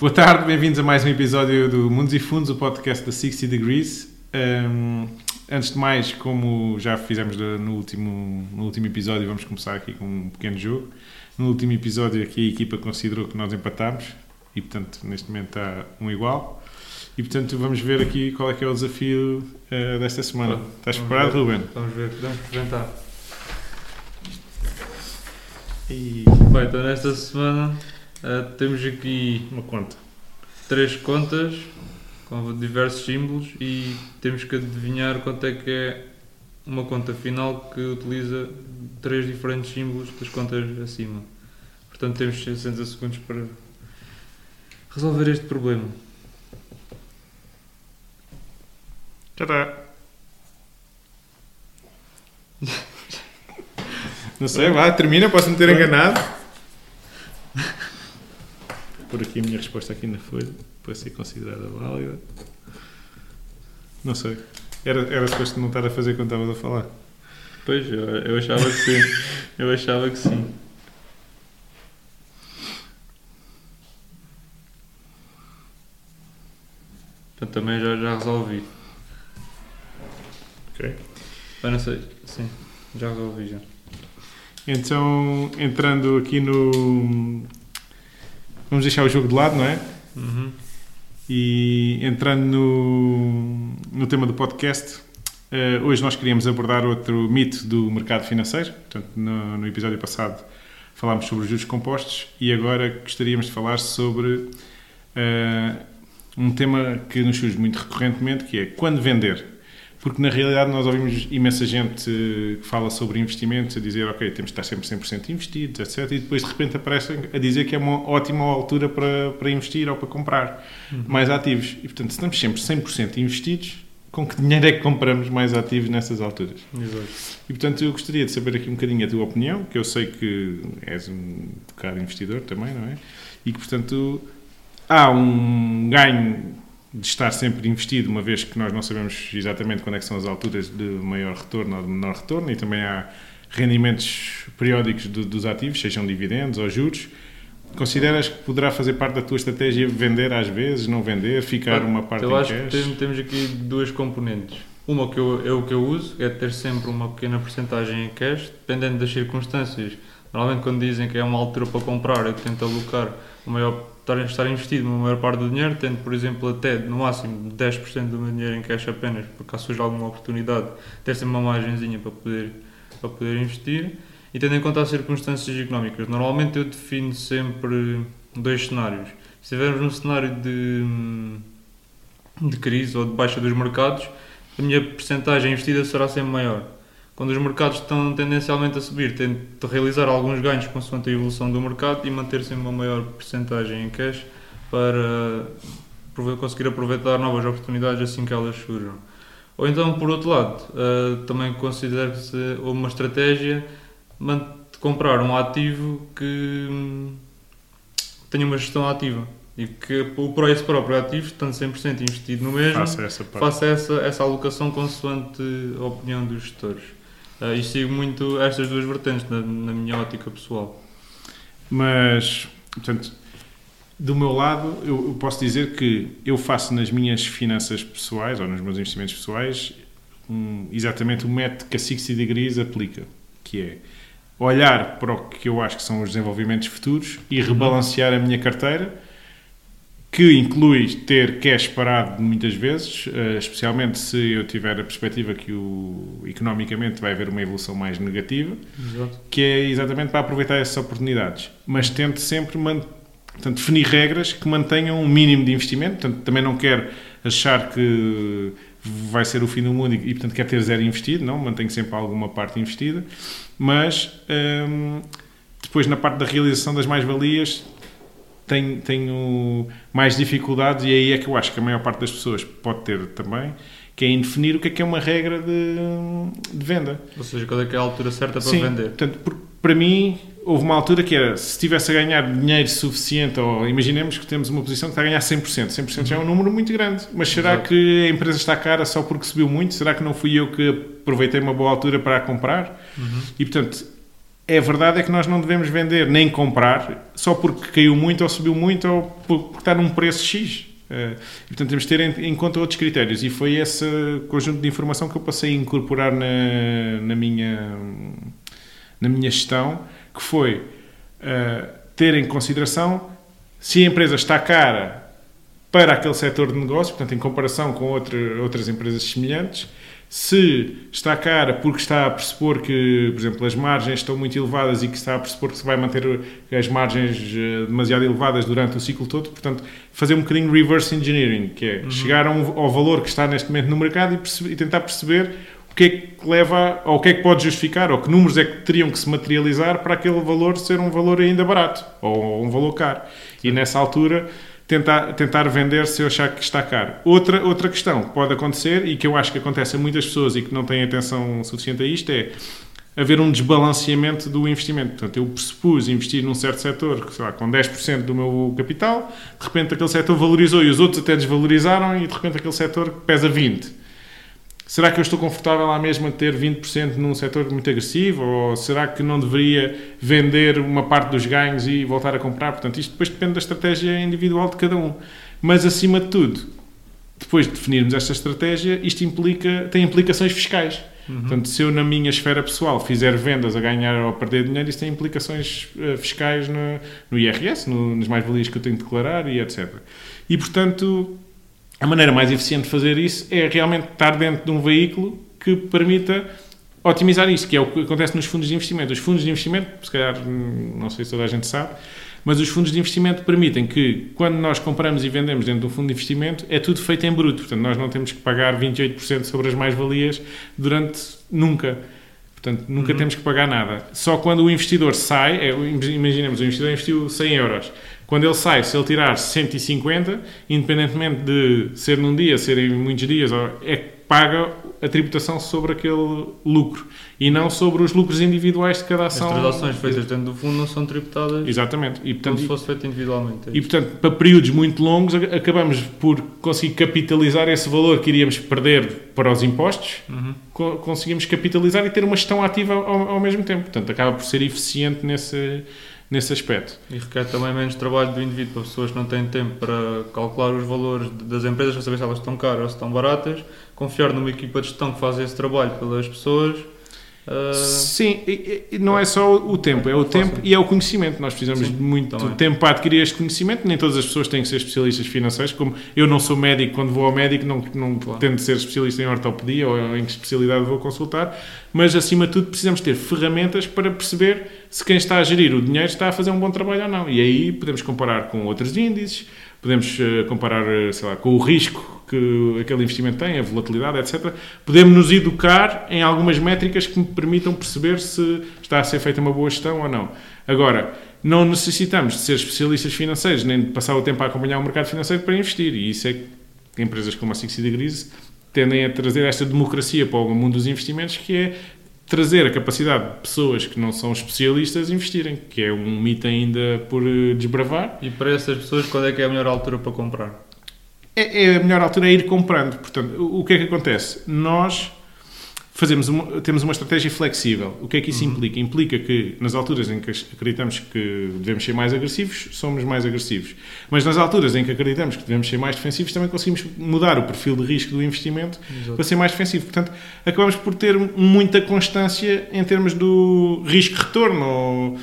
Boa tarde, bem-vindos a mais um episódio do Mundos e Fundos, o podcast da 60 Degrees. Um, antes de mais, como já fizemos no último, no último episódio, vamos começar aqui com um pequeno jogo. No último episódio aqui a equipa considerou que nós empatámos e, portanto, neste momento está um igual. E, portanto, vamos ver aqui qual é que é o desafio uh, desta semana. Bom, Estás preparado, Ruben? Vamos ver, vamos experimentar. E... Bem, então nesta semana uh, temos aqui uma conta. Três contas com diversos símbolos e temos que adivinhar quanto é que é uma conta final que utiliza três diferentes símbolos das contas acima. Portanto, temos 60 segundos para resolver este problema. Tadá! Não sei, vá, termina, posso me ter enganado. Por aqui a minha resposta aqui na folha para ser considerada válida. Não sei. Era, era suposto não estar a fazer quando estavas a falar. Pois, eu, eu achava que sim. Eu achava que sim. Portanto, também já, já resolvi. Ok. Mas não sei, sim, já resolvi já. Então, entrando aqui no. Vamos deixar o jogo de lado, não é? Uhum. E entrando no, no tema do podcast, uh, hoje nós queríamos abordar outro mito do mercado financeiro. Portanto, no, no, episódio passado falámos sobre os juros compostos e agora gostaríamos de falar sobre uh, um tema que nos surge muito recorrentemente, que é quando vender. Porque na realidade nós ouvimos imensa gente que fala sobre investimentos, a dizer, ok, temos de estar sempre 100% investidos, etc. E depois de repente aparecem a dizer que é uma ótima altura para, para investir ou para comprar uhum. mais ativos. E portanto, se estamos sempre 100% investidos, com que dinheiro é que compramos mais ativos nessas alturas? Exato. E portanto, eu gostaria de saber aqui um bocadinho a tua opinião, que eu sei que és um bocado investidor também, não é? E que portanto há um ganho de estar sempre investido, uma vez que nós não sabemos exatamente quando é são as alturas de maior retorno ou de menor retorno, e também há rendimentos periódicos do, dos ativos, sejam dividendos ou juros. Consideras que poderá fazer parte da tua estratégia vender às vezes, não vender, ficar uma parte eu em acho cash? que temos aqui duas componentes. Uma que eu, é o que eu uso, é ter sempre uma pequena porcentagem em cash, dependendo das circunstâncias. Normalmente quando dizem que é uma altura para comprar, eu tento alocar o maior estar, estar investido uma maior parte do dinheiro, tendo, por exemplo, até no máximo 10% do meu dinheiro em cash apenas, por caso surja alguma oportunidade, ter sempre uma margenzinha para poder, para poder investir. E tendo em conta as circunstâncias económicas, normalmente eu defino sempre dois cenários. Se estivermos num cenário de, de crise ou de baixa dos mercados, a minha percentagem investida será sempre maior quando os mercados estão tendencialmente a subir, tento realizar alguns ganhos consoante a evolução do mercado e manter sempre uma maior percentagem em cash para conseguir aproveitar novas oportunidades assim que elas surjam. Ou então, por outro lado, uh, também considero-se uma estratégia de comprar um ativo que tenha uma gestão ativa e que o preço próprio ativo, estando 100% investido no mesmo, faça essa, faça essa, essa alocação consoante a opinião dos gestores. Uh, e sigo muito estas duas vertentes na, na, minha ótica pessoal. Mas, portanto, do meu lado, eu, eu, posso dizer que eu faço nas minhas finanças pessoais ou nos meus investimentos pessoais um, exatamente o método que a 60 Degrees aplica, que é olhar para o que eu acho que são os desenvolvimentos futuros e rebalancear a minha carteira que inclui ter cash parado muitas vezes, eh, especialmente se eu tiver a perspectiva que o, economicamente vai haver uma evolução mais negativa, Exato. que é exatamente para aproveitar essas oportunidades. Mas tento sempre portanto, definir regras que mantenham um mínimo de investimento, portanto, também não quero achar que vai ser o fim do mundo e, portanto, quer ter zero investido, não, mantenho sempre alguma parte investida, mas hum, depois na parte da realização das mais-valias tenho, tenho mais dificuldades e aí é que eu acho que a maior parte das pessoas pode ter também, que é em definir o que é que é uma regra de, de venda. Ou seja, qual é que é a altura certa para Sim, vender. Portanto, para mim, houve uma altura que era, se estivesse a ganhar dinheiro suficiente, ou imaginemos que temos uma posição que está a ganhar 100%, 100% uhum. já é um número muito grande, mas será Exato. que a empresa está cara só porque subiu muito? Será que não fui eu que aproveitei uma boa altura para a comprar? Uhum. E, portanto, é verdade é que nós não devemos vender nem comprar só porque caiu muito ou subiu muito ou porque está num preço X. Uh, e, portanto, temos de ter em, em, conta outros critérios. E foi esse conjunto de informação que eu passei a incorporar na, na, minha, na minha gestão, que foi uh, ter em consideração se a empresa está cara para aquele setor de negócio, portanto, em comparação com outra, outras empresas semelhantes, se está cara porque está a pressupor que, por exemplo, as margens estão muito elevadas e que está a pressupor que se vai manter as margens eh, demasiado elevadas durante o ciclo todo, portanto, fazer um bocadinho reverse engineering, que é uhum. chegar um, ao valor que está neste momento no mercado e, perceber, e, tentar perceber o que é que leva, ou o que é que pode justificar, ou que números é que teriam que se materializar para aquele valor ser um valor ainda barato, ou um valor caro. E nessa altura tentar, tentar vender se eu achar que está caro. Outra, outra questão que pode acontecer e que eu acho que acontece a muitas pessoas e que não têm atenção suficiente a isto é haver um desbalanceamento do investimento. Portanto, eu pressupus investir num certo setor, sei lá, com 10% do meu capital, de repente aquele setor valorizou e os outros até desvalorizaram e de repente aquele setor pesa 20%. Será que eu estou confortável lá mesmo a ter 20% num setor muito agressivo? Ou será que não deveria vender uma parte dos ganhos e voltar a comprar? Portanto, isto depois depende da estratégia individual de cada um. Mas, acima de tudo, depois de definirmos esta estratégia, isto implica, tem implicações fiscais. Uhum. Portanto, se eu na minha esfera pessoal fizer vendas a ganhar ou a perder dinheiro, isso tem implicações uh, fiscais no, no IRS, no, nas mais-valias que eu tenho de declarar e etc. E, portanto, a maneira mais eficiente de fazer isso é realmente estar dentro de um veículo que permita otimizar isso, que é o que acontece nos fundos de investimento. Os fundos de investimento, se calhar, não sei se toda a gente sabe, mas os fundos de investimento permitem que, quando nós compramos e vendemos dentro de um fundo de investimento, é tudo feito em bruto. Portanto, nós não temos que pagar 28% sobre as mais-valias durante nunca. Portanto, nunca uhum. temos que pagar nada. Só quando o investidor sai, é, imaginemos, o investidor investiu 100 euros. Quando ele sai, se ele tirar 150, independentemente de ser num dia, ser em muitos dias, é que paga a tributação sobre aquele lucro e não sobre os lucros individuais de cada ação. As transações feitas dentro do fundo não são tributadas Exatamente. E, portanto, como se fosse feito individualmente. É e, portanto, para períodos muito longos, acabamos por conseguir capitalizar esse valor que iríamos perder para os impostos, uhum. conseguimos capitalizar e ter uma gestão ativa ao, ao mesmo tempo. Portanto, acaba por ser eficiente nesse nesse aspecto. E requer também menos trabalho do indivíduo para pessoas que não têm tempo para calcular os valores das empresas para saber se elas estão caras ou se estão baratas, confiar numa equipa de gestão que faz esse trabalho pelas pessoas Uh... Sim, e, e não é só o tempo, é o tempo e é o conhecimento. Nós precisamos Sim, de muito também. tempo para adquirir este conhecimento. Nem todas as pessoas têm que ser especialistas financeiros. Como eu não sou médico, quando vou ao médico, não, não claro. ser especialista em ortopedia ou em que especialidade vou consultar. Mas acima de tudo, precisamos ter ferramentas para perceber se quem está a gerir o dinheiro está a fazer um bom trabalho ou não. E aí podemos comparar com outros índices, podemos uh, comparar, uh, sei lá, com o risco que aquele investimento tem, a volatilidade, etc. Podemos nos educar em algumas métricas que me permitam perceber se está a ser feita uma boa gestão ou não. Agora, não necessitamos de ser especialistas financeiros, nem de passar o tempo a acompanhar o mercado financeiro para investir. E isso é que empresas como a Six Degrees tendem a trazer esta democracia para o mundo dos investimentos, que é trazer a capacidade de pessoas que não são especialistas investirem, que é um mito ainda por eh, desbravar. E para essas pessoas, quando é que é a melhor altura para comprar? É, é, a melhor altura é ir comprando. Portanto, o, o que é que acontece? Nós fazemos uma, temos uma estratégia flexível. O que é que isso uhum. implica? Implica que nas alturas em que acreditamos que devemos ser mais agressivos, somos mais agressivos. Mas nas alturas em que acreditamos que devemos ser mais defensivos, também conseguimos mudar o perfil de risco do investimento Exato. para ser mais defensivo. Portanto, acabamos por ter muita constância em termos do risco-retorno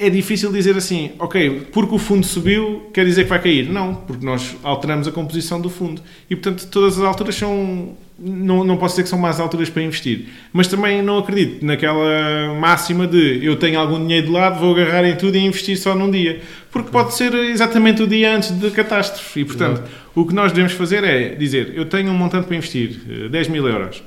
é difícil dizer assim, ok, porque o fundo subiu, quer dizer que vai cair. Não, porque nós alteramos a composição do fundo. E, portanto, todas as alturas são. Não, não posso dizer que são más alturas para investir. Mas também não acredito naquela máxima de eu tenho algum dinheiro de lado, vou agarrar em tudo e investir só num dia. Porque pode ser exatamente o dia antes da catástrofe. E, portanto, o que nós devemos fazer é dizer: eu tenho um montante para investir, 10 eh, mil euros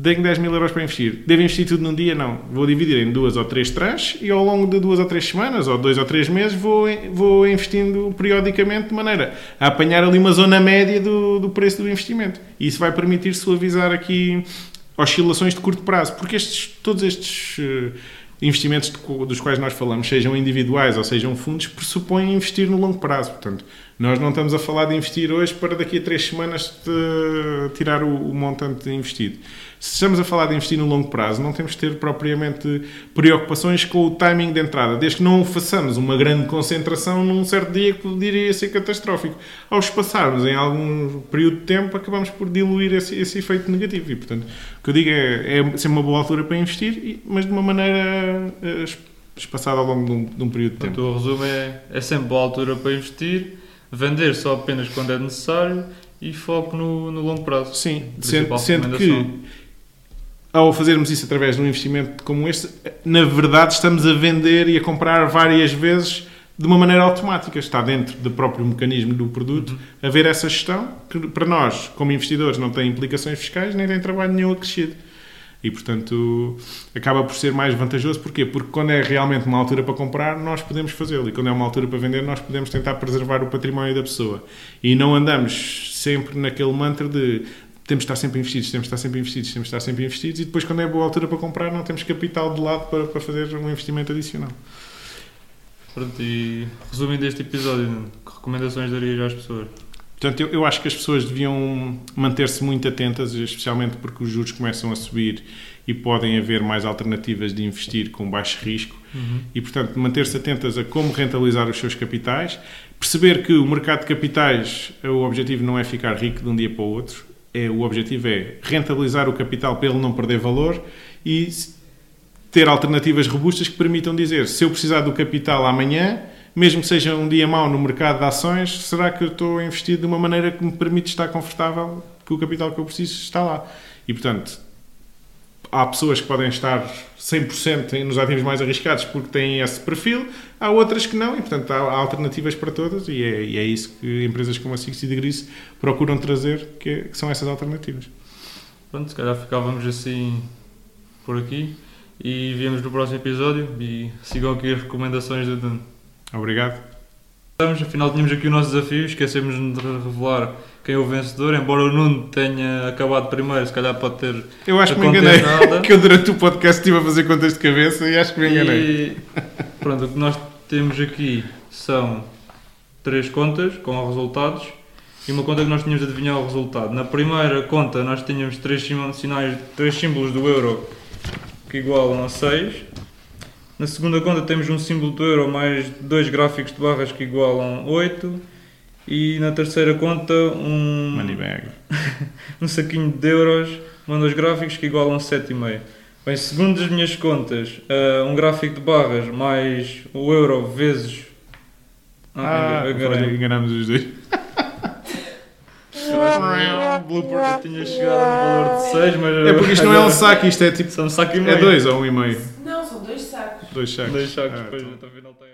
tenho 10 mil euros para investir. Devo investir tudo num dia? Não. Vou dividir em duas ou três tranches e ao longo de duas ou três semanas ou dois ou três meses vou, vou investindo periodicamente de maneira a apanhar ali uma zona média do, do preço do investimento. E isso vai permitir suavizar aqui oscilações de curto prazo, porque estes, todos estes uh, investimentos dos quais nós falamos, sejam individuais ou sejam fundos, pressupõem investir no longo prazo. Portanto, Nós não estamos a falar de investir hoje para daqui a três semanas de tirar o, o montante investido. Se estamos a falar de investir no longo prazo, não temos que ter propriamente preocupações com o timing de entrada, desde que não façamos uma grande concentração num certo dia que poderia ser catastrófico. Ao espaçarmos em algum período de tempo, acabamos por diluir esse, esse efeito negativo. E, portanto, o que eu digo é, é ser uma boa altura para investir, mas de uma maneira eh, espaçada ao longo de um, de um período de tempo. Portanto, o resumo é, é sempre boa altura para investir, vender só apenas quando é necessário e foco no, no longo prazo. Sim, sendo, sendo que ao fazermos isso através de um investimento como este, na verdade estamos a vender e a comprar várias vezes de uma maneira automática. Está dentro do próprio mecanismo do produto haver essa gestão que para nós, como investidores, não tem implicações fiscais nem tem trabalho nenhum acrescido. E, portanto, acaba por ser mais vantajoso. Porquê? Porque quando é realmente uma altura para comprar, nós podemos fazê-lo. E quando é uma altura para vender, nós podemos tentar preservar o património da pessoa. E não andamos sempre naquele mantra de temos de estar sempre investidos, temos de estar sempre investidos, temos de estar sempre investidos. E depois, quando é boa altura para comprar, não temos capital de lado para, para fazer um investimento adicional. Pronto, e resumindo este episódio, que recomendações darias às pessoas? Portanto, eu, eu acho que as pessoas deviam manter-se muito atentas, especialmente porque os juros começam a subir e podem haver mais alternativas de investir com baixo risco. E, portanto, manter-se atentas a como rentabilizar os seus capitais, perceber que o mercado de capitais, o objetivo não é ficar rico de um dia para o outro, é, o objetivo é rentabilizar o capital para ele não perder valor e ter alternativas robustas que permitam dizer se eu precisar do capital amanhã, mesmo que seja um dia mau no mercado de ações, será que eu estou a investir de uma maneira que me permite estar confortável que o capital que eu preciso está lá? E, portanto, há pessoas que podem estar 100% em- nos ativos mais arriscados porque têm esse perfil, há outras que não, e portanto há, alternativas para todas, e é, e é isso que empresas como a 60 Degrees procuram trazer, que, que são essas alternativas. Pronto, se calhar ficávamos assim por aqui e víamos no próximo episódio e sigam aqui as recomendações do Nuno. Obrigado. Estamos, afinal tínhamos aqui o nosso desafio, esquecemos de revelar quem é o vencedor, embora o Nuno tenha acabado primeiro, se calhar pode ter Eu acho que me enganei, nada. que eu durante o podcast estive a fazer contas de cabeça e acho que me enganei. E pronto, o que nós temos aqui são três contas com resultados e uma conta que nós tínhamos de adivinhar o resultado. Na primeira conta nós tínhamos três sinais, três símbolos do euro que igualam a 6. Na segunda conta temos um símbolo do euro mais dois gráficos de barras que igualam 8. E na terceira conta um, Moneybag. um saquinho de euros, manda os gráficos que igualam 7,5. Bem, segundo as minhas contas, ah, um gráfico de barras mais o euro vezes. Ah, engan- enganei-me. olha, enganamos os dois. Eu acho que eu tinha chegado no valor de 6, mas. É porque isto não é um saco, isto é tipo. São um saco e É meio. dois ou um e meio. Não, são dois sacos. Dois sacos. Sacos, Ah, depois então. até o final tem